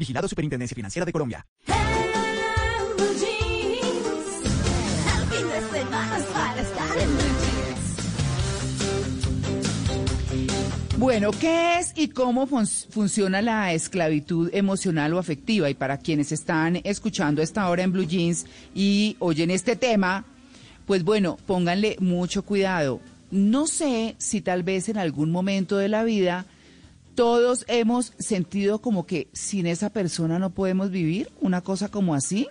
Vigilado Superintendencia Financiera de Colombia. Bueno, ¿qué es y cómo funciona la esclavitud emocional o afectiva? Y para quienes están escuchando esta hora en Blue Jeans y oyen este tema, pues bueno, pónganle mucho cuidado. No sé si tal vez en algún momento de la vida todos hemos sentido como que sin esa persona no podemos vivir, una cosa como así.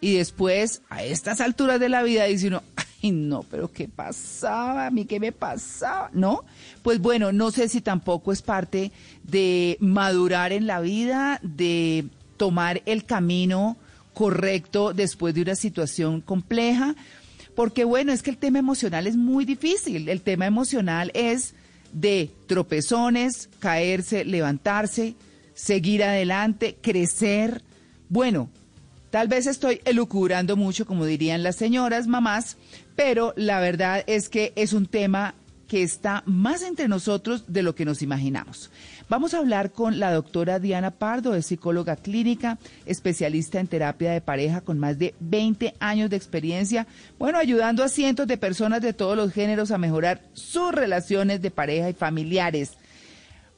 Y después, a estas alturas de la vida, dice uno, no, pero ¿qué pasaba? ¿A mí qué me pasaba? ¿No? Pues bueno, no sé si tampoco es parte de madurar en la vida, de tomar el camino correcto después de una situación compleja, porque bueno, es que el tema emocional es muy difícil. El tema emocional es de tropezones, caerse, levantarse, seguir adelante, crecer. Bueno, Tal vez estoy elucubrando mucho, como dirían las señoras, mamás, pero la verdad es que es un tema que está más entre nosotros de lo que nos imaginamos. Vamos a hablar con la doctora Diana Pardo, es psicóloga clínica, especialista en terapia de pareja con más de 20 años de experiencia, bueno, ayudando a cientos de personas de todos los géneros a mejorar sus relaciones de pareja y familiares.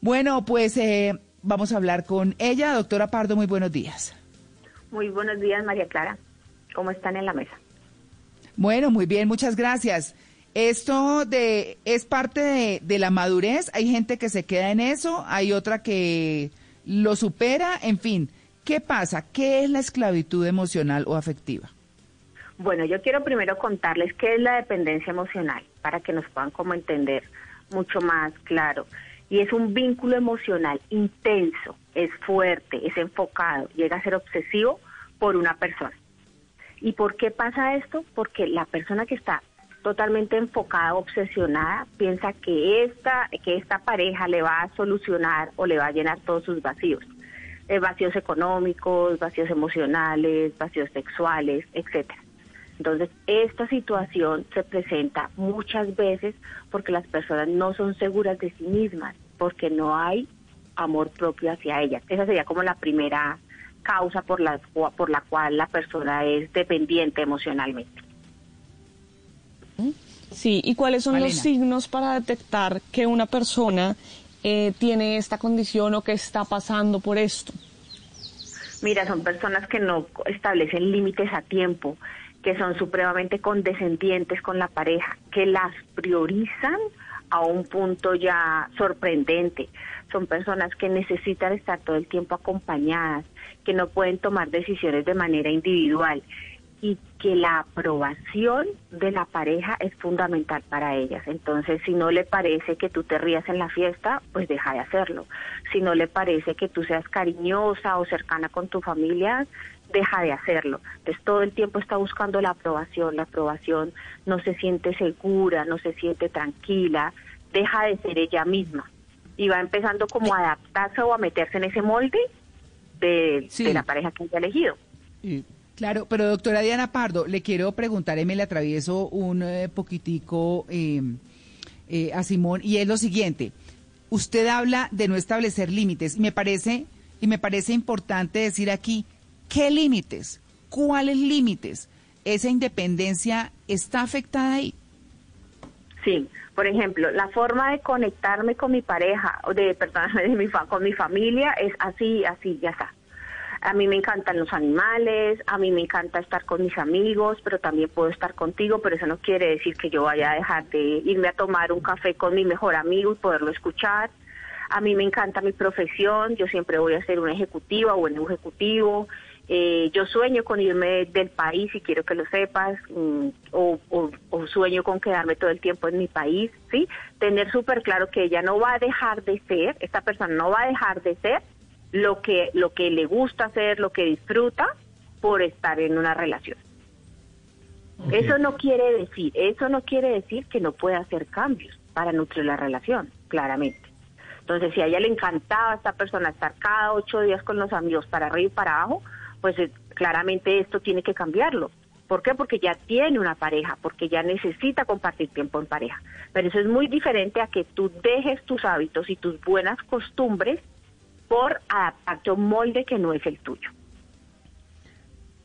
Bueno, pues eh, vamos a hablar con ella. Doctora Pardo, muy buenos días. Muy buenos días, María Clara. ¿Cómo están en la mesa? Bueno, muy bien, muchas gracias. Esto de es parte de, de, la madurez. Hay gente que se queda en eso, hay otra que lo supera. En fin, ¿qué pasa? ¿Qué es la esclavitud emocional o afectiva? Bueno, yo quiero primero contarles qué es la dependencia emocional para que nos puedan como entender mucho más claro y es un vínculo emocional intenso, es fuerte, es enfocado, llega a ser obsesivo por una persona. ¿Y por qué pasa esto? Porque la persona que está totalmente enfocada, obsesionada, piensa que esta, que esta pareja le va a solucionar o le va a llenar todos sus vacíos. Eh, vacíos económicos, vacíos emocionales, vacíos sexuales, etcétera. Entonces, esta situación se presenta muchas veces porque las personas no son seguras de sí mismas, porque no hay amor propio hacia ellas. Esa sería como la primera causa por la, por la cual la persona es dependiente emocionalmente. Sí, ¿y cuáles son los signos para detectar que una persona eh, tiene esta condición o que está pasando por esto? Mira, son personas que no establecen límites a tiempo, que son supremamente condescendientes con la pareja, que las priorizan a un punto ya sorprendente. Son personas que necesitan estar todo el tiempo acompañadas, que no pueden tomar decisiones de manera individual y que la aprobación de la pareja es fundamental para ellas. Entonces, si no le parece que tú te rías en la fiesta, pues deja de hacerlo. Si no le parece que tú seas cariñosa o cercana con tu familia, deja de hacerlo. Entonces todo el tiempo está buscando la aprobación, la aprobación no se siente segura, no se siente tranquila, deja de ser ella misma y va empezando como a adaptarse o a meterse en ese molde de, la pareja que haya elegido. Claro, pero doctora Diana Pardo, le quiero preguntar, y me le atravieso un eh, poquitico eh, eh, a Simón, y es lo siguiente, usted habla de no establecer límites, me parece, y me parece importante decir aquí, ¿Qué límites? ¿Cuáles límites? ¿Esa independencia está afectada ahí? Sí, por ejemplo, la forma de conectarme con mi pareja, o de, perdón, de mi, con mi familia es así, así, ya está. A mí me encantan los animales, a mí me encanta estar con mis amigos, pero también puedo estar contigo, pero eso no quiere decir que yo vaya a dejar de irme a tomar un café con mi mejor amigo y poderlo escuchar. A mí me encanta mi profesión, yo siempre voy a ser una ejecutiva o un ejecutivo. Eh, yo sueño con irme del país y quiero que lo sepas, mm, o, sueño con quedarme todo el tiempo en mi país, ¿sí? Tener súper claro que ella no va a dejar de ser, esta persona no va a dejar de ser lo que, lo que le gusta hacer, lo que disfruta por estar en una relación. Eso no quiere decir, eso no quiere decir que no pueda hacer cambios para nutrir la relación, claramente. Entonces, si a ella le encantaba a esta persona estar cada ocho días con los amigos para arriba y para abajo, pues eh, claramente esto tiene que cambiarlo. ¿Por qué? Porque ya tiene una pareja, porque ya necesita compartir tiempo en pareja. Pero eso es muy diferente a que tú dejes tus hábitos y tus buenas costumbres por adaptarte molde que no es el tuyo.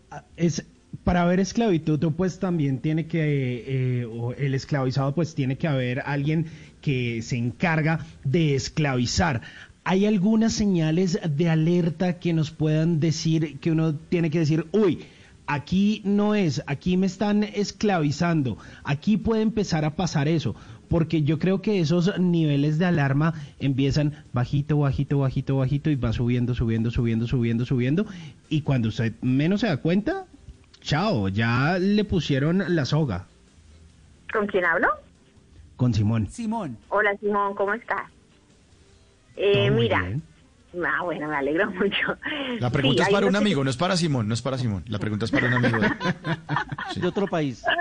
Ah, es para haber esclavitud pues también tiene que eh, el esclavizado pues tiene que haber alguien que se encarga de esclavizar ¿Hay algunas señales de alerta que nos puedan decir que uno tiene que decir, uy, aquí no es, aquí me están esclavizando, aquí puede empezar a pasar eso? Porque yo creo que esos niveles de alarma empiezan bajito, bajito, bajito, bajito y va subiendo, subiendo, subiendo, subiendo, subiendo. Y cuando usted menos se da cuenta, chao, ya le pusieron la soga. ¿Con quién hablo? Con Simón. Simón. Hola Simón, ¿cómo estás? Eh, mira, Ah, bueno, me alegro mucho. La pregunta es para un amigo, no es para Simón, no es para Simón. La pregunta es para un amigo de, otro país.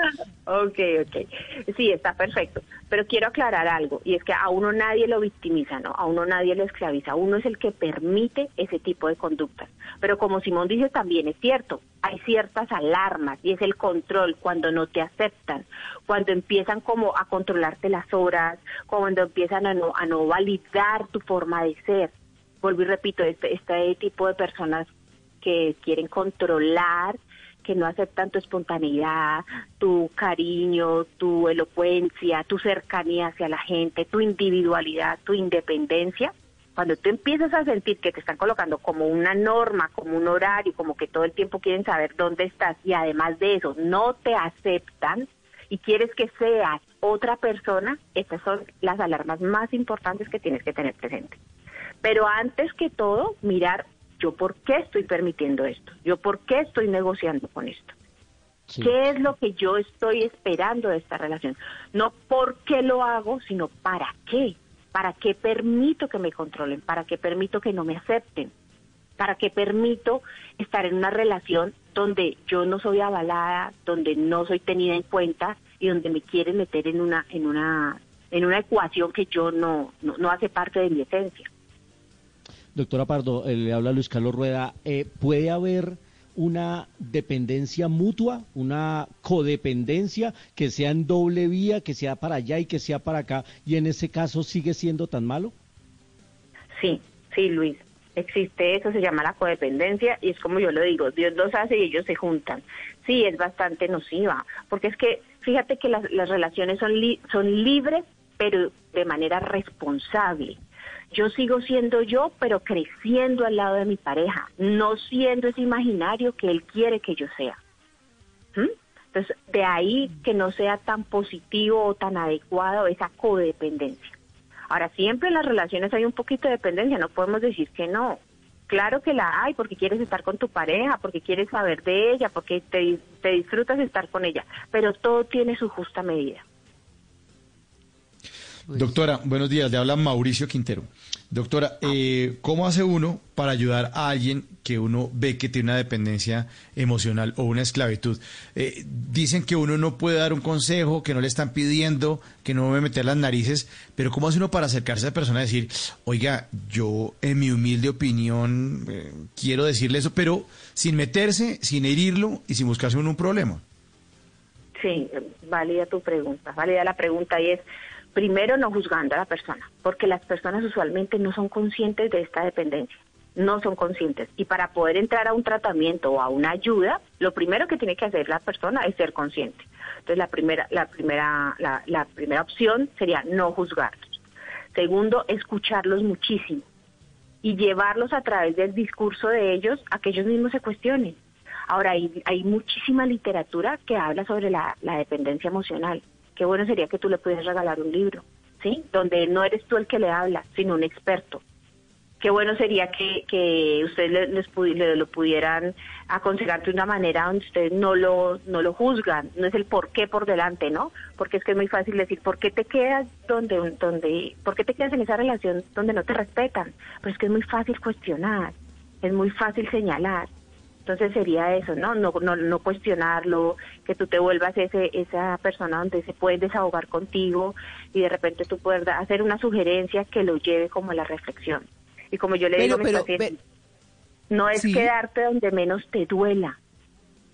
Ok, ok. Sí, está perfecto. Pero quiero aclarar algo, y es que a uno nadie lo victimiza, ¿no? A uno nadie lo esclaviza. Uno es el que permite ese tipo de conductas. Pero como Simón dice, también es cierto. Hay ciertas alarmas, y es el control cuando no te aceptan, cuando empiezan como a controlarte las horas, cuando empiezan a no, a no validar tu forma de ser vuelvo y repito, este, este tipo de personas que quieren controlar, que no aceptan tu espontaneidad, tu cariño, tu elocuencia, tu cercanía hacia la gente, tu individualidad, tu independencia, cuando tú empiezas a sentir que te están colocando como una norma, como un horario, como que todo el tiempo quieren saber dónde estás y además de eso no te aceptan y quieres que seas otra persona, estas son las alarmas más importantes que tienes que tener presente. Pero antes que todo, mirar yo por qué estoy permitiendo esto, yo por qué estoy negociando con esto. ¿Qué es lo que yo estoy esperando de esta relación? No por qué lo hago, sino para qué. ¿Para qué permito que me controlen? ¿Para qué permito que no me acepten? ¿Para qué permito estar en una relación donde yo no soy avalada, donde no soy tenida en cuenta y donde me quieren meter en una en una en una ecuación que yo no, no hace parte de mi esencia? Doctora Pardo, eh, le habla Luis Carlos Rueda. Eh, ¿Puede haber una dependencia mutua, una codependencia que sea en doble vía, que sea para allá y que sea para acá, y en ese caso sigue siendo tan malo? Sí, sí, Luis. Existe eso, se llama la codependencia y es como yo lo digo, Dios los hace y ellos se juntan. Sí, es bastante nociva, porque es que fíjate que las, relaciones son, son libres, pero de manera responsable. Yo sigo siendo yo, pero creciendo al lado de mi pareja, no siendo ese imaginario que él quiere que yo sea. ¿Mm? Entonces, de ahí que no sea tan positivo o tan adecuado esa codependencia. Ahora, siempre en las relaciones hay un poquito de dependencia, no podemos decir que no. Claro que la hay porque quieres estar con tu pareja, porque quieres saber de ella, porque te, te disfrutas estar con ella, pero todo tiene su justa medida. Doctora, buenos días. Le habla Mauricio Quintero. Doctora, eh, ¿cómo hace uno para ayudar a alguien que uno ve que tiene una dependencia emocional o una esclavitud? Eh, dicen que uno no puede dar un consejo, que no le están pidiendo, que no debe meter las narices, pero ¿cómo hace uno para acercarse a esa persona y decir, oiga, yo en mi humilde opinión eh, quiero decirle eso, pero sin meterse, sin herirlo y sin buscarse uno un problema? Sí, válida tu pregunta, válida la pregunta y es primero no juzgando a la persona, porque las personas usualmente no son conscientes de esta dependencia, no son conscientes. Y para poder entrar a un tratamiento o a una ayuda, lo primero que tiene que hacer la persona es ser consciente. Entonces la primera, la primera, la, primera opción sería no juzgarlos. Segundo, escucharlos muchísimo y llevarlos a través del discurso de ellos a que ellos mismos se cuestionen. Ahora, hay, hay muchísima literatura que habla sobre la dependencia emocional qué bueno sería que tú le pudieras regalar un libro, ¿sí? Donde no eres tú el que le habla, sino un experto. Qué bueno sería que, que ustedes les, lo pudieran aconsejar de una manera donde ustedes no lo, no lo juzgan, no es el por qué por delante, ¿no? Porque es que es muy fácil decir, ¿por qué te quedas donde, donde, por qué te quedas en esa relación donde no te respetan? Pues es que es muy fácil cuestionar, es muy fácil señalar. Entonces sería eso, ¿no? No, no, no cuestionarlo, que tú te vuelvas ese, esa persona donde se puede desahogar contigo y de repente tú puedes hacer una sugerencia que lo lleve como a la reflexión. Y como yo le digo a mis no es quedarte donde menos te duela,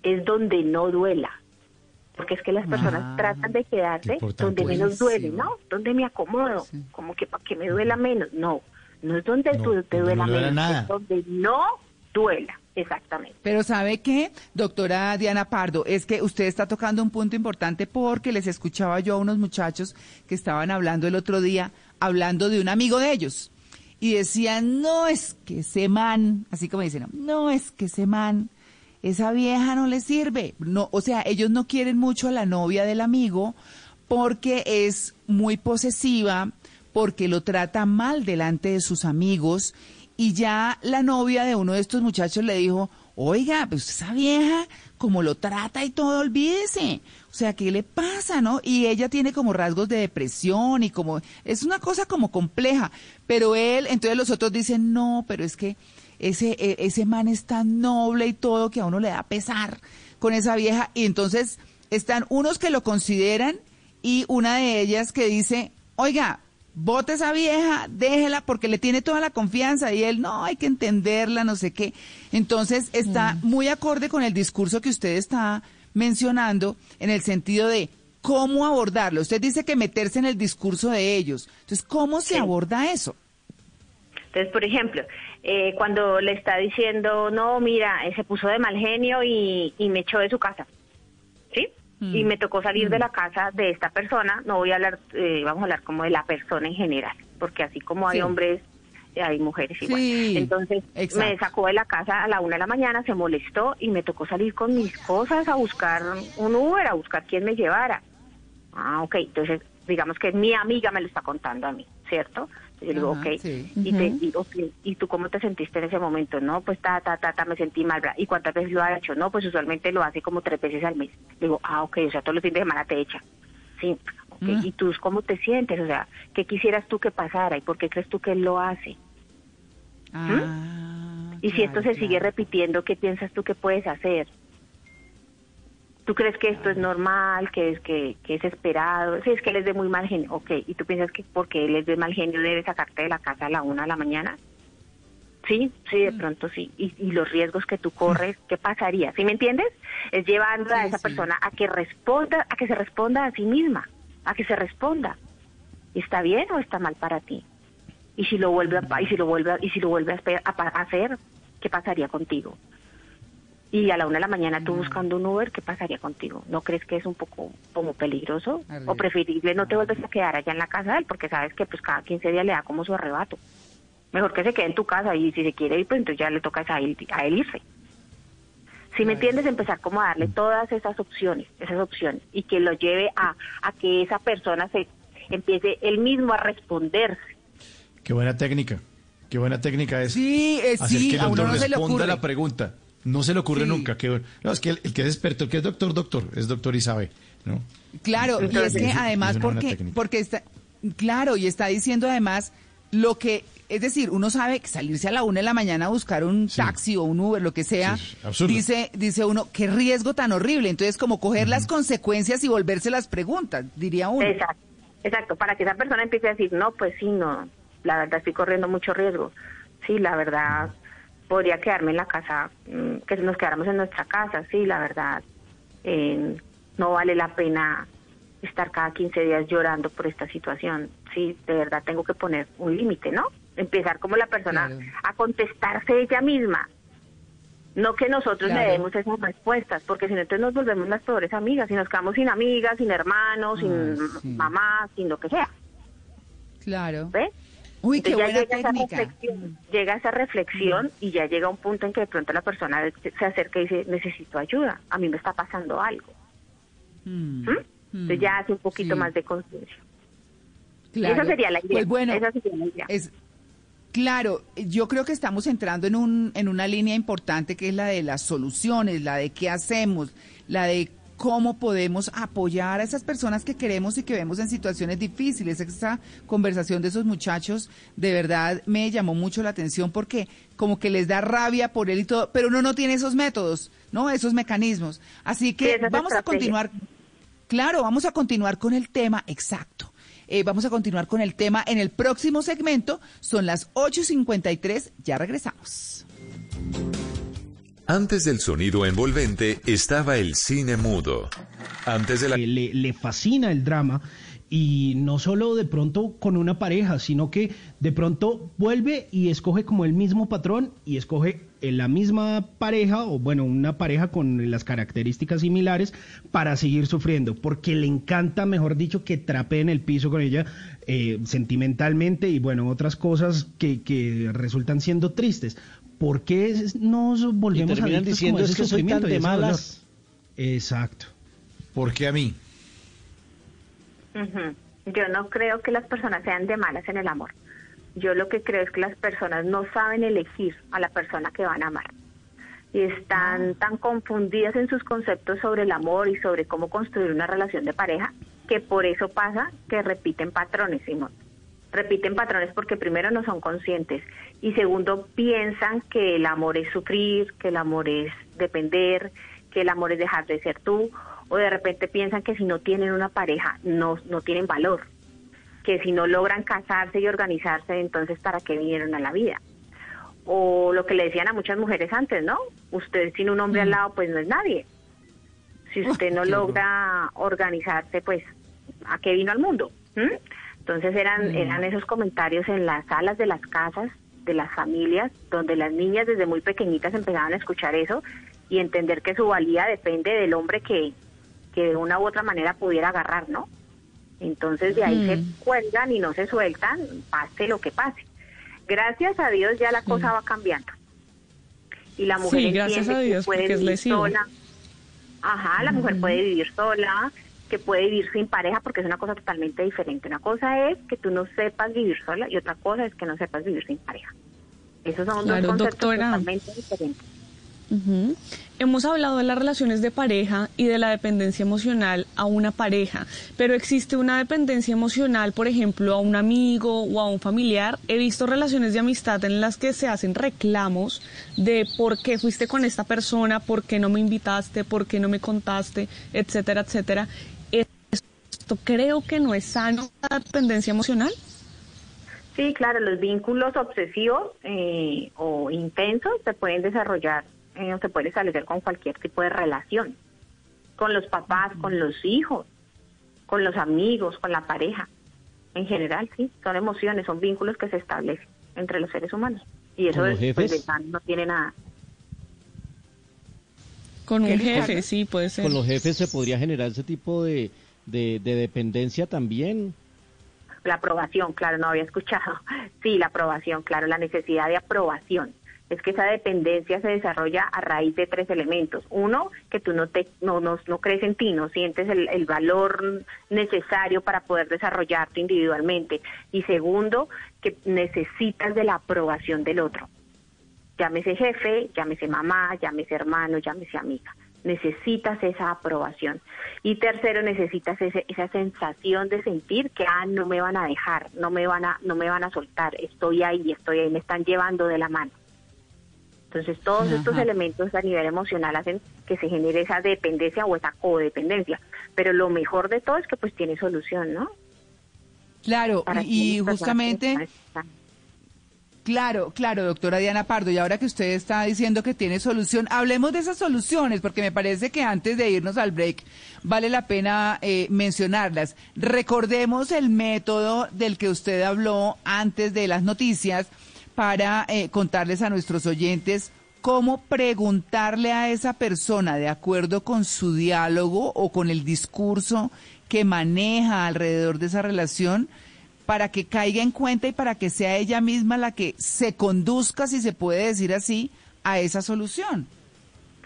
es donde no duela. Porque es que las personas ah, tratan de quedarse donde menos duele, ¿no? Donde me acomodo, como que para que me duela menos. No, No es donde No, tú te duela no duela menos, es donde no duela, exactamente. Pero ¿sabe qué, doctora Diana Pardo? Es que usted está tocando un punto importante porque les escuchaba yo a unos muchachos que estaban hablando el otro día, hablando de un amigo de ellos. Y decían, no es que ese man, así como dicen, no es que ese man, esa vieja no le sirve. No, o sea, ellos no quieren mucho a la novia del amigo porque es muy posesiva, porque lo trata mal delante de sus amigos y ya la novia de uno de estos muchachos le dijo, oiga, pues esa vieja, como lo trata y todo, olvídese. O sea, ¿qué le pasa, no? Y ella tiene como rasgos de depresión y como, es una cosa como compleja. Pero él, entonces los otros dicen, no, pero es que ese, e- ese man es tan noble y todo que a uno le da pesar con esa vieja. Y entonces están unos que lo consideran y una de ellas que dice, oiga, bote esa vieja, déjela porque le tiene toda la confianza y él, no, hay que entenderla, no sé qué. Entonces está muy acorde con el discurso que usted está mencionando en el sentido de cómo abordarlo. Usted dice que meterse en el discurso de ellos. Entonces, ¿cómo se Sí. aborda eso? Entonces, por ejemplo, eh, cuando le está diciendo, no, mira, eh, se puso de mal genio y, y me echó de su casa, ¿sí? Mm. Y me tocó salir de la casa de esta persona, no voy a hablar, eh, vamos a hablar como de la persona en general, porque así como hay Sí. hombres, eh, hay mujeres igual. Sí, Entonces, exacto. me sacó de la casa a la una de la mañana, se molestó y me tocó salir con mis cosas a buscar un Uber, a buscar quién me llevara. Ah, ok, entonces digamos que mi amiga me lo está contando a mí, ¿cierto? Yo digo, Ajá, ok, sí. y, te, y, ¿y tú cómo te sentiste en ese momento? No, pues ta, ta, ta, ta, me sentí mal. bla. ¿Y cuántas veces lo ha hecho? No, pues usualmente lo hace como tres veces al mes. Digo, ah, ok, o sea, todos los fines de semana te echa. Sí, ok, Mm. ¿y tú cómo te sientes? O sea, ¿qué quisieras tú que pasara y por qué crees tú que él lo hace? Ah, Y si esto claro, se sigue repitiendo, ¿qué piensas tú que puedes hacer? ¿Tú crees que esto es normal, que es que, que es esperado? Si es que él es de muy mal genio, ok. ¿Y tú piensas que porque él es de mal genio debe sacarte de la casa a la una de la mañana? Sí, sí, Mm. de pronto sí. ¿Y, y los riesgos que tú corres, qué pasaría? ¿Sí me entiendes? Es llevando a esa sí. persona a que responda, a que se responda a sí misma, a que se responda. ¿Está bien o está mal para ti? Y si lo vuelve a, y si lo vuelve a- y si lo vuelve a hacer, ¿qué pasaría contigo? Y a la una de la mañana tú buscando un Uber, ¿qué pasaría contigo? ¿No crees que es un poco como peligroso? O preferible no te vuelves a quedar allá en la casa de él, porque sabes que pues cada 15 días le da como su arrebato. Mejor que se quede en tu casa y si se quiere ir, pues entonces ya le toca a él, a él irse. Si me entiendes, empezar como a darle todas esas opciones, esas opciones, y que lo lleve a, a que esa persona se empiece él mismo a responderse. Qué buena técnica. Qué buena técnica es. Sí, hacer sí, que a uno no se le responda ocurre. la pregunta. No se le ocurre Sí. nunca. Qué bueno. No, es que el, el que es experto, el que es doctor, doctor, es doctor y sabe, ¿no? Claro, y es que además porque porque está claro y está diciendo además lo que es decir, uno sabe que salirse a la una de la mañana a buscar un Sí. taxi o un Uber, lo que sea, Sí, dice dice uno qué riesgo tan horrible. Entonces como coger las consecuencias y volverse las preguntas, diría uno. Exacto, exacto, para que esa persona empiece a decir, no, pues sí, no, la verdad estoy corriendo mucho riesgo. Sí, la verdad, podría quedarme en la casa, mm, que nos quedáramos en nuestra casa, sí, la verdad, eh, no vale la pena estar cada 15 días llorando por esta situación. Sí, de verdad tengo que poner un límite, ¿no? Empezar como la persona Claro. a contestarse ella misma. No que nosotros Claro. le demos esas respuestas, porque si no, entonces nos volvemos las peores amigas y nos quedamos sin amigas, sin hermanos, sin Ay, sí. mamás, sin lo que sea. Claro. ¿Ves? Uy, qué buena llega esa técnica. reflexión, llega esa reflexión y ya llega un punto en que de pronto la persona se acerca y dice, necesito ayuda, a mí me está pasando algo. Mm, ¿Mm? Entonces ya hace un poquito sí. más de conciencia. claro. Esa sería la idea. Pues bueno, esa sería la idea. Es, claro, yo creo que estamos entrando en, un, en una línea importante que es la de las soluciones, la de qué hacemos, la de cómo podemos apoyar a esas personas que queremos y que vemos en situaciones difíciles. Esa conversación de esos muchachos de verdad me llamó mucho la atención porque como que les da rabia por él y todo, pero uno no tiene esos métodos, ¿no? Esos mecanismos. Así Sí, que vamos a continuar. Claro, vamos a continuar con el tema, exacto. Eh, vamos a continuar con el tema en el próximo segmento. Son las 8.53, ya regresamos. Antes del sonido envolvente estaba el cine mudo. Antes de la le, fascina el drama y no solo de pronto con una pareja, sino que de pronto vuelve y escoge como el mismo patrón y escoge la misma pareja o bueno, una pareja con las características similares para seguir sufriendo, porque le encanta, mejor dicho, que trape en el piso con ella eh, sentimentalmente y bueno, otras cosas que resultan siendo tristes. ¿Por qué nos volvemos a diciendo es que soy tan de malas? Exacto. ¿Por qué a mí? Yo no creo que las personas sean de malas en el amor. Yo lo que creo es que las personas no saben elegir a la persona que van a amar. Y están ah. tan confundidas en sus conceptos sobre el amor y sobre cómo construir una relación de pareja, que por eso pasa que repiten patrones, Simón. Repiten patrones porque primero no son conscientes y segundo piensan que el amor es sufrir, que el amor es depender, que el amor es dejar de ser tú o de repente piensan que si no tienen una pareja no, no tienen valor, que si no logran casarse y organizarse, entonces ¿para qué vinieron a la vida? O lo que le decían a muchas mujeres antes, ¿no? Usted sin un hombre al mm. lado, pues no es nadie. Si usted no logra organizarse, pues ¿a qué vino al mundo? ¿Mm? Entonces eran, mm. eran esos comentarios en las salas de las casas, de las familias, donde las niñas desde muy pequeñitas empezaban a escuchar eso y entender que su valía depende del hombre que, que de una u otra manera pudiera agarrar, ¿no? Entonces de ahí se cuelgan y no se sueltan, pase lo que pase. Gracias a Dios ya la cosa va cambiando. Y la mujer sí, gracias a Dios, puede vivir sola. Ajá, la mujer puede vivir sola, que puede vivir sin pareja, porque es una cosa totalmente diferente. Una cosa es que tú no sepas vivir sola y otra cosa es que no sepas vivir sin pareja. Esos son dos conceptos totalmente diferentes. Hemos hablado de las relaciones de pareja y de la dependencia emocional a una pareja, pero existe una dependencia emocional, por ejemplo, a un amigo o a un familiar. He visto relaciones de amistad en las que se hacen reclamos de por qué fuiste con esta persona, por qué no me invitaste, por qué no me contaste, etcétera, etcétera. Esto creo que no es sano la dependencia emocional. Sí, claro, los vínculos obsesivos eh, o intensos se pueden desarrollar eh, se puede establecer con cualquier tipo de relación, con los papás, con los hijos, con los amigos, con la pareja. En general, sí, son emociones, son vínculos que se establecen entre los seres humanos. Y eso pues, no tiene nada. Con un jefe, sí, puede ser. Con los jefes se podría generar ese tipo de, de dependencia también. La aprobación, claro, no había escuchado. Sí, la aprobación, claro, la necesidad de aprobación es que esa dependencia se desarrolla a raíz de tres elementos. Uno, que tú no, te, no, no, crees en ti, no sientes el, el, valor necesario para poder desarrollarte individualmente. Y segundo, que necesitas de la aprobación del otro. Llámese jefe, llámese mamá, llámese hermano, llámese amiga. Necesitas esa aprobación. Y tercero, necesitas ese, esa sensación de sentir que ah, no me van a dejar, no me van a, no me van a soltar, estoy ahí, estoy ahí, me están llevando de la mano. Entonces, todos estos elementos a nivel emocional hacen que se genere esa dependencia o esa codependencia. Pero lo mejor de todo es que pues tiene solución, ¿no? Claro, y, justamente... Claro, claro, doctora Diana Pardo. Y ahora que usted está diciendo que tiene solución, hablemos de esas soluciones, porque me parece que antes de irnos al break vale la pena eh, mencionarlas. Recordemos el método del que usted habló antes de las noticias para eh, contarles a nuestros oyentes cómo preguntarle a esa persona de acuerdo con su diálogo o con el discurso que maneja alrededor de esa relación para que caiga en cuenta y para que sea ella misma la que se conduzca, si se puede decir así, a esa solución.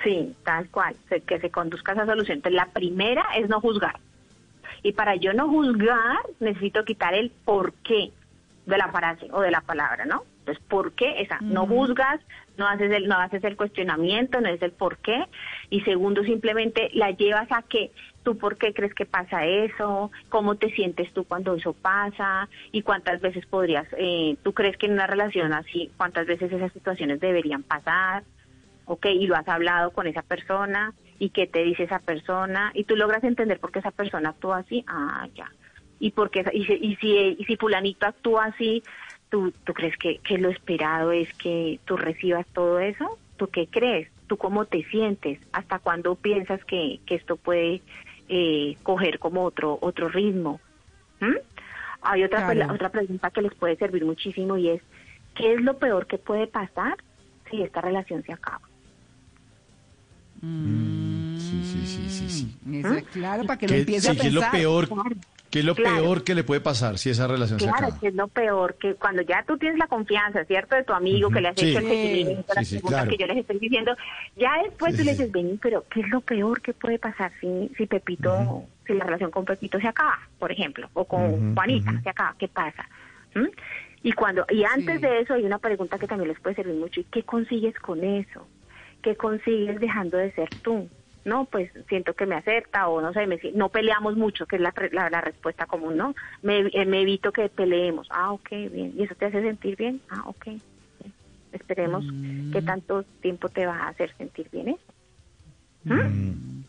Sí, tal cual, que se conduzca a esa solución. Entonces, la primera es no juzgar. Y para yo no juzgar, necesito quitar el por qué de la frase o de la palabra, ¿no? Entonces, ¿por qué? Esa, no juzgas, no haces el, no haces el cuestionamiento, no es el por qué. Y segundo, simplemente la llevas a que tú por qué crees que pasa eso, cómo te sientes tú cuando eso pasa y cuántas veces podrías, eh, tú crees que en una relación así, cuántas veces esas situaciones deberían pasar, ok, y lo has hablado con esa persona y qué te dice esa persona y tú logras entender por qué esa persona actúa así, ah, ya. Y, porque, y, y, si, y si fulanito actúa así, ¿Tú, ¿Tú crees que, que lo esperado es que tú recibas todo eso? ¿Tú qué crees? ¿Tú cómo te sientes? ¿Hasta cuándo piensas que, que esto puede eh, coger como otro, otro ritmo? ¿Mm? Hay otra, Claro. otra pregunta que les puede servir muchísimo y es, ¿qué es lo peor que puede pasar si esta relación se acaba? Sí, sí, sí, sí, sí. Eso, Claro, para que lo ¿Qué, empiece sí, a ¿qué es lo pensar. peor? Claro. ¿Qué es lo Claro. peor que le puede pasar si esa relación se Claro, acaba? que es lo peor, que cuando ya tú tienes la confianza, ¿cierto? De tu amigo que le has Sí. hecho el Sí. seguimiento, las Sí, sí, preguntas claro. que yo les estoy diciendo, ya después Sí, tú le sí, dices, sí. vení, pero ¿qué es lo peor que puede pasar si, si Pepito, si la relación con Pepito se acaba, por ejemplo, o con Juanita se acaba? ¿Qué pasa? ¿Mm? Y cuando y antes Sí. de eso hay una pregunta que también les puede servir mucho, ¿y qué consigues con eso? ¿Qué consigues dejando de ser tú? No, pues siento que me acepta o no sé, me no peleamos mucho, que es la, la, la respuesta común, ¿no? Me, eh, me evito que peleemos. Ah, ok, bien. ¿Y eso te hace sentir bien? Ah, ok. bien. Esperemos qué tanto tiempo te va a hacer sentir bien eso. Mm.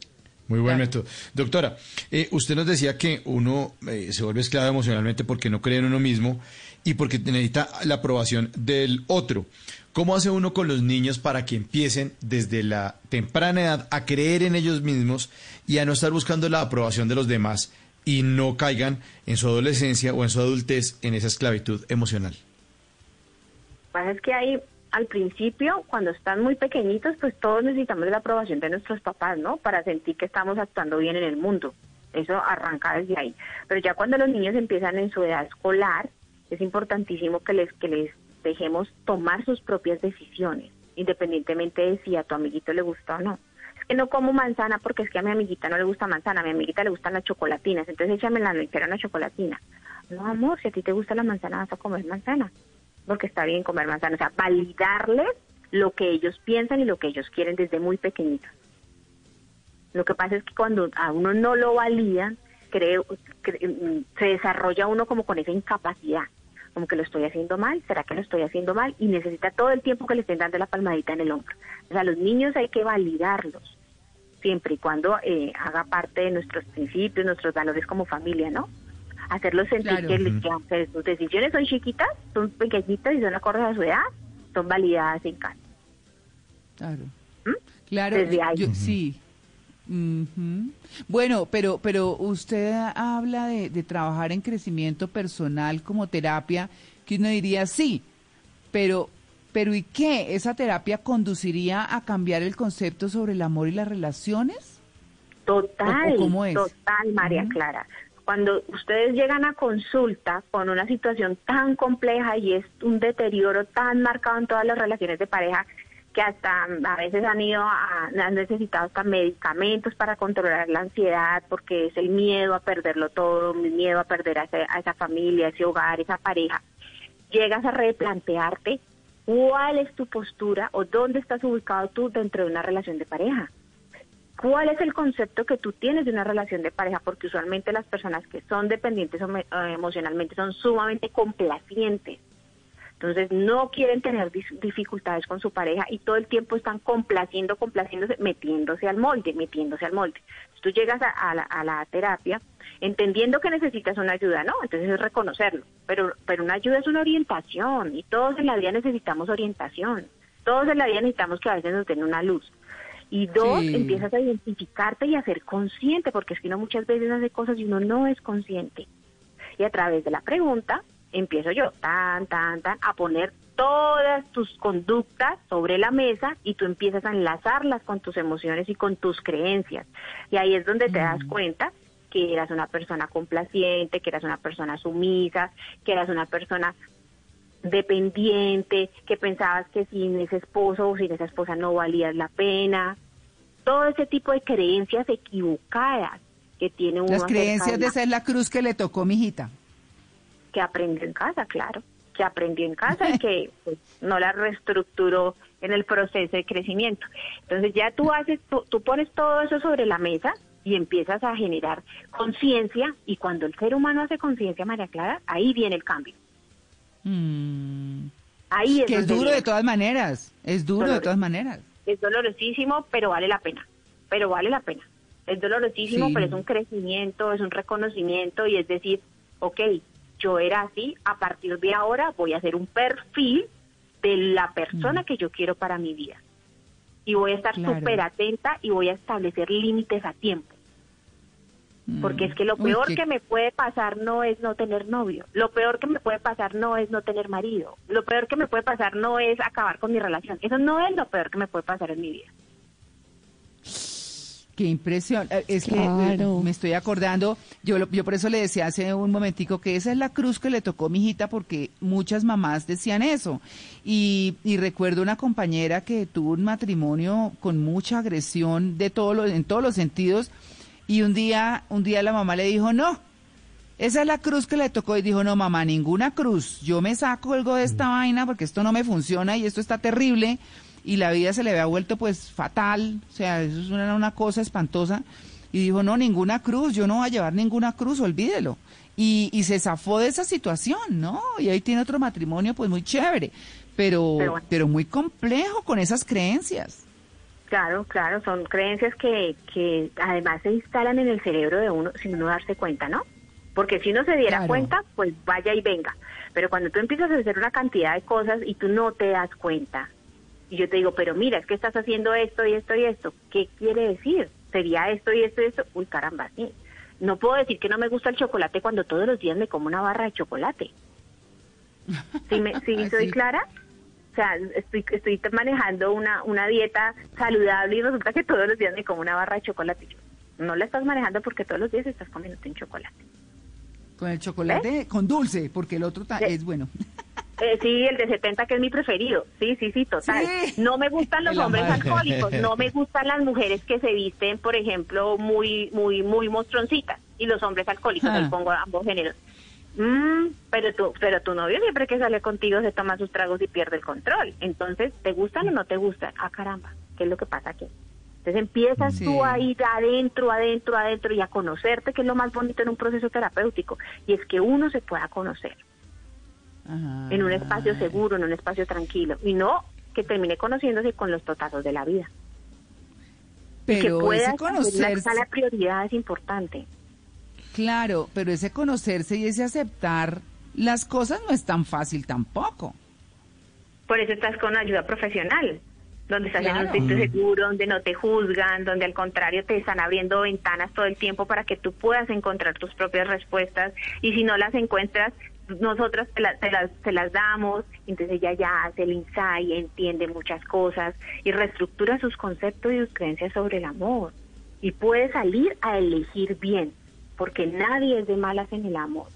Muy buen Claro. método. Doctora, eh, usted nos decía que uno eh, se vuelve esclavo emocionalmente porque no cree en uno mismo y porque necesita la aprobación del otro. ¿Cómo hace uno con los niños para que empiecen desde la temprana edad a creer en ellos mismos y a no estar buscando la aprobación de los demás y no caigan en su adolescencia o en su adultez en esa esclavitud emocional? Pasa es que ahí, al principio, cuando están muy pequeñitos, pues todos necesitamos la aprobación de nuestros papás, ¿no? Para sentir que estamos actuando bien en el mundo. Eso arranca desde ahí. Pero ya cuando los niños empiezan en su edad escolar, es importantísimo que les, que les dejemos tomar sus propias decisiones, independientemente de si a tu amiguito le gusta o no. Es que no como manzana porque es que a mi amiguita no le gusta manzana, a mi amiguita le gustan las chocolatinas, entonces échame la lonchera una chocolatina. No, amor, si a ti te gusta la manzana, vas a comer manzana porque está bien comer manzana, o sea, validarles lo que ellos piensan y lo que ellos quieren desde muy pequeñitos. Lo que pasa es que cuando a uno no lo validan, creo, cre- mm, se desarrolla uno como con esa incapacidad, como que lo estoy haciendo mal, ¿será que lo estoy haciendo mal? Y necesita todo el tiempo que le estén dando la palmadita en el hombro. O sea, los niños hay que validarlos, siempre y cuando eh, haga parte de nuestros principios, nuestros valores como familia, ¿no? Hacerlos sentir Claro. que, aunque sus decisiones son chiquitas, son pequeñitas y son acordes a su edad, son validadas en casa. Claro. ¿Mm? Claro, Desde ahí. yo- sí. Bueno, pero, pero usted habla de, de trabajar en crecimiento personal como terapia, que uno diría sí, pero, pero ¿y qué? ¿Esa terapia conduciría a cambiar el concepto sobre el amor y las relaciones? Total, ¿O- o cómo es? total, María. Clara. Cuando ustedes llegan a consulta con una situación tan compleja y es un deterioro tan marcado en todas las relaciones de pareja, que hasta a veces han ido a, han necesitado hasta medicamentos para controlar la ansiedad, porque es el miedo a perderlo todo, el miedo a perder a, ese- a esa familia, ese hogar, esa pareja. Llegas a replantearte cuál es tu postura o dónde estás ubicado tú dentro de una relación de pareja. ¿Cuál es el concepto que tú tienes de una relación de pareja? Porque usualmente las personas que son dependientes emo- emocionalmente son sumamente complacientes. Entonces no quieren tener dificultades con su pareja y todo el tiempo están complaciendo, complaciéndose, metiéndose al molde, metiéndose al molde. Tú llegas a, a la, a la terapia entendiendo que necesitas una ayuda, ¿no? Entonces es reconocerlo, pero, pero una ayuda es una orientación y todos en la vida necesitamos orientación. Todos en la vida necesitamos que a veces nos den una luz. Y dos, Sí. empiezas a identificarte y a ser consciente, porque es que uno muchas veces hace cosas y uno no es consciente. Y a través de la pregunta empiezo yo, tan, tan, tan, a poner todas tus conductas sobre la mesa y tú empiezas a enlazarlas con tus emociones y con tus creencias. Y ahí es donde te das cuenta que eras una persona complaciente, que eras una persona sumisa, que eras una persona dependiente, que pensabas que sin ese esposo o sin esa esposa no valías la pena. Todo ese tipo de creencias equivocadas que tiene uno Las creencias de la- ser la cruz que le tocó mi hijita. Que aprendió en casa, claro, que aprendió en casa y que pues, no la reestructuró en el proceso de crecimiento. Entonces ya tú haces, tú, tú pones todo eso sobre la mesa y empiezas a generar conciencia y cuando el ser humano hace conciencia, María Clara, ahí viene el cambio. Mm. Ahí es Que es duro viene. de todas maneras, es duro de todas maneras. Es dolorosísimo, pero vale la pena. Pero vale la pena. Es dolorosísimo, Sí. pero es un crecimiento, es un reconocimiento y es decir, ok, yo era así, a partir de ahora voy a hacer un perfil de la persona que yo quiero para mi vida. Y voy a estar Claro. súper atenta y voy a establecer límites a tiempo. Porque es que lo Mm. Uy, peor que me puede pasar no es no tener novio. Lo peor que me puede pasar no es no tener marido. Lo peor que me puede pasar no es acabar con mi relación. Eso no es lo peor que me puede pasar en mi vida. Qué impresión. Eh, Es que Claro. eh, me estoy acordando, yo, lo- yo por eso le decía hace un momentico que esa es la cruz que le tocó a mi hijita porque muchas mamás decían eso. Y, y recuerdo una compañera que tuvo un matrimonio con mucha agresión de todo lo- en todos los sentidos y un día, un día la mamá le dijo, no, esa es la cruz que le tocó y dijo, no mamá, ninguna cruz, yo me saco algo de esta vaina porque esto no me funciona y esto está terrible y la vida se le había vuelto pues fatal, o sea, eso es una, una cosa espantosa y dijo, no, ninguna cruz, yo no voy a llevar ninguna cruz, olvídelo. Y, y se zafó de esa situación, ¿no? Y ahí tiene otro matrimonio pues muy chévere, pero, Pero bueno. pero muy complejo con esas creencias. Claro, claro, son creencias que, que además se instalan en el cerebro de uno sin uno darse cuenta, ¿no? Porque si uno se diera Claro. cuenta, pues vaya y venga. Pero cuando tú empiezas a hacer una cantidad de cosas y tú no te das cuenta, y yo te digo, pero mira, es que estás haciendo esto y esto y esto, ¿qué quiere decir? ¿Sería esto y esto y esto? Uy, caramba, sí. No puedo decir que no me gusta el chocolate cuando todos los días me como una barra de chocolate. ¿Sí, me, sí soy Sí. clara? O sea, estoy, estoy manejando una, una dieta saludable y resulta que todos los días me como una barra de chocolate. No la estás manejando porque todos los días estás comiendo un chocolate. Con el chocolate, con dulce, porque el otro ta- Sí. es bueno. Eh, sí, el de 70 que es mi preferido. Sí, sí, sí, total. Sí. No me gustan los hombres alcohólicos, no me gustan las mujeres que se visten, por ejemplo, muy muy muy monstruoncitas y los hombres alcohólicos, Ah. ahí pongo ambos géneros. Mm, pero tu pero tu novio siempre que sale contigo se toma sus tragos y pierde el control. Entonces, ¿te gustan o no te gustan? Ah, caramba, ¿qué es lo que pasa aquí? Entonces empiezas Sí. tú a ir adentro, adentro, adentro y a conocerte, que es lo más bonito en un proceso terapéutico, y es que uno se pueda conocer Ajá. en un espacio seguro, en un espacio tranquilo, y no que termine conociéndose con los totazos de la vida. que Pero pueda ese conocerse, escala de prioridades importante. claro, pero ese conocerse y ese aceptar las cosas no es tan fácil tampoco. Por eso estás con ayuda profesional, donde estás en un sitio seguro, donde no te juzgan, donde al contrario te están abriendo ventanas todo el tiempo para que tú puedas encontrar tus propias respuestas y si no las encuentras, nosotras te, la- te las, te las damos, entonces ella ya hace el insight, entiende muchas cosas y reestructura sus conceptos y sus creencias sobre el amor y puede salir a elegir bien, porque nadie es de malas en el amor.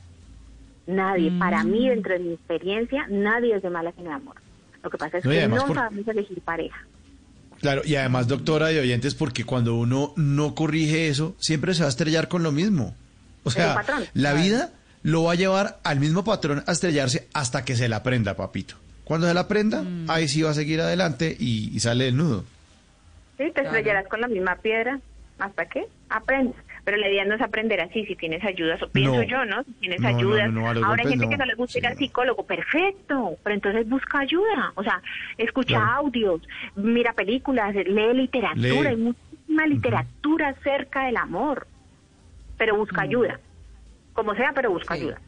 Nadie, para Mm. mí, dentro de mi experiencia, nadie es de malas en el amor. Lo que pasa es No, que no por- sabemos elegir pareja. Claro, y además, doctora de oyentes, porque cuando uno no corrige eso, siempre se va a estrellar con lo mismo. O sea, patrón. la vida lo va a llevar al mismo patrón a estrellarse hasta que se la aprenda, papito. Cuando se la aprenda, Mm. ahí sí va a seguir adelante y, y sale el nudo. Sí, te Claro. estrellarás con la misma piedra. ¿Hasta qué? Aprendes. Pero la idea no es aprender así, si tienes ayudas, o pienso No. yo, ¿no? Si tienes No, ayudas. no, Ahora hay golpes gente que no. le gusta ir al psicólogo, perfecto. Pero entonces busca ayuda. O sea, escucha Claro. audios, mira películas, lee literatura. Lee. Hay muchísima literatura acerca del amor. Pero busca ayuda. Como sea, pero busca Sí. ayuda.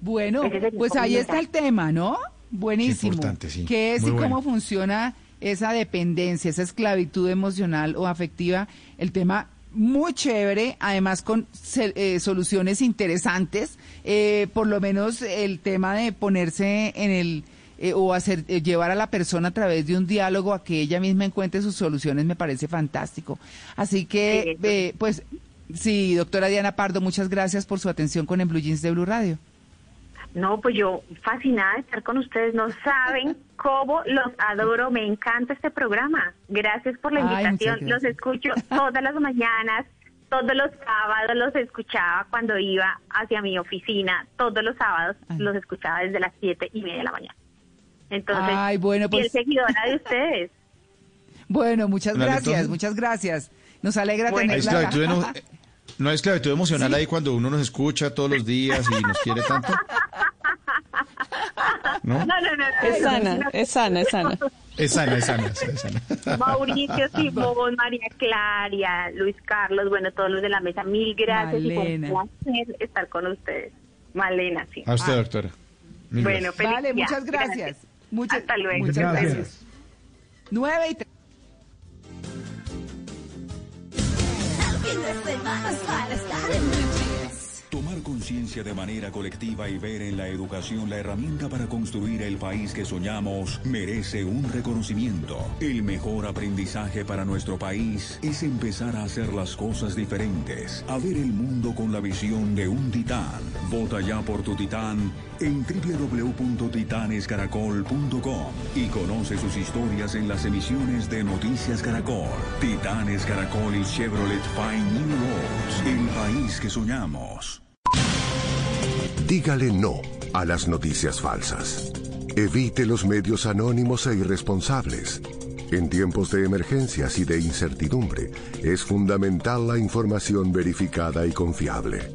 Bueno, pues ahí está el tema, ¿no? Buenísimo. Importante, sí. ¿Qué es Muy y cómo bueno. funciona esa dependencia, esa esclavitud emocional o afectiva? El tema muy chévere, además con eh, soluciones interesantes, eh, por lo menos el tema de ponerse en el eh, o hacer eh, llevar a la persona a través de un diálogo a que ella misma encuentre sus soluciones me parece fantástico. Así que, eh, pues, sí, doctora Diana Pardo, muchas gracias por su atención con el Blue Jeans de Blue Radio. No, pues yo fascinada de estar con ustedes. No saben cómo los adoro. Me encanta este programa. Gracias por la Ay, invitación. Los escucho todas las mañanas, todos los sábados los escuchaba cuando iba hacia mi oficina. Todos los sábados Ay. los escuchaba desde las siete y media de la mañana. Entonces, Ay, bueno, pues- seguidora de ustedes. Bueno, muchas gracias, muchas gracias. Nos alegra Bueno. Tenerla. No hay esclavitud emocional ahí cuando uno nos escucha todos los días y nos quiere tanto. ¿No? No, no, Es sana, no. es sana, es sana. Es sana, es sana, es sana. Mauricio Simón, María Claria, Luis Carlos, bueno, todos los de la mesa, mil gracias Malena. y fue un placer estar con ustedes. Malena, sí. A usted, doctora. Mil Bueno, gracias. feliz Vale, muchas gracias. Muchas, Hasta luego. Muchas Gracias. gracias. Nueve y estar conciencia de manera colectiva y ver en la educación la herramienta para construir el país que soñamos merece un reconocimiento. El mejor aprendizaje para nuestro país es empezar a hacer las cosas diferentes, a ver el mundo con la visión de un titán. Vota ya por tu titán en www.titanescaracol.com y conoce sus historias en las emisiones de Noticias Caracol. Titanes Caracol y Chevrolet Fine New Roads, el país que soñamos. Dígale no a las noticias falsas. Evite los medios anónimos e irresponsables. En tiempos de emergencias y de incertidumbre, es fundamental la información verificada y confiable.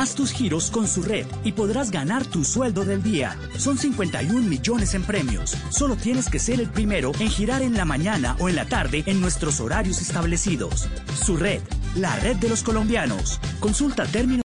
Haz tus giros con su red y podrás ganar tu sueldo del día. Son 51 millones en premios. Solo tienes que ser el primero en girar en la mañana o en la tarde en nuestros horarios establecidos. Su red, la red de los colombianos. Consulta términos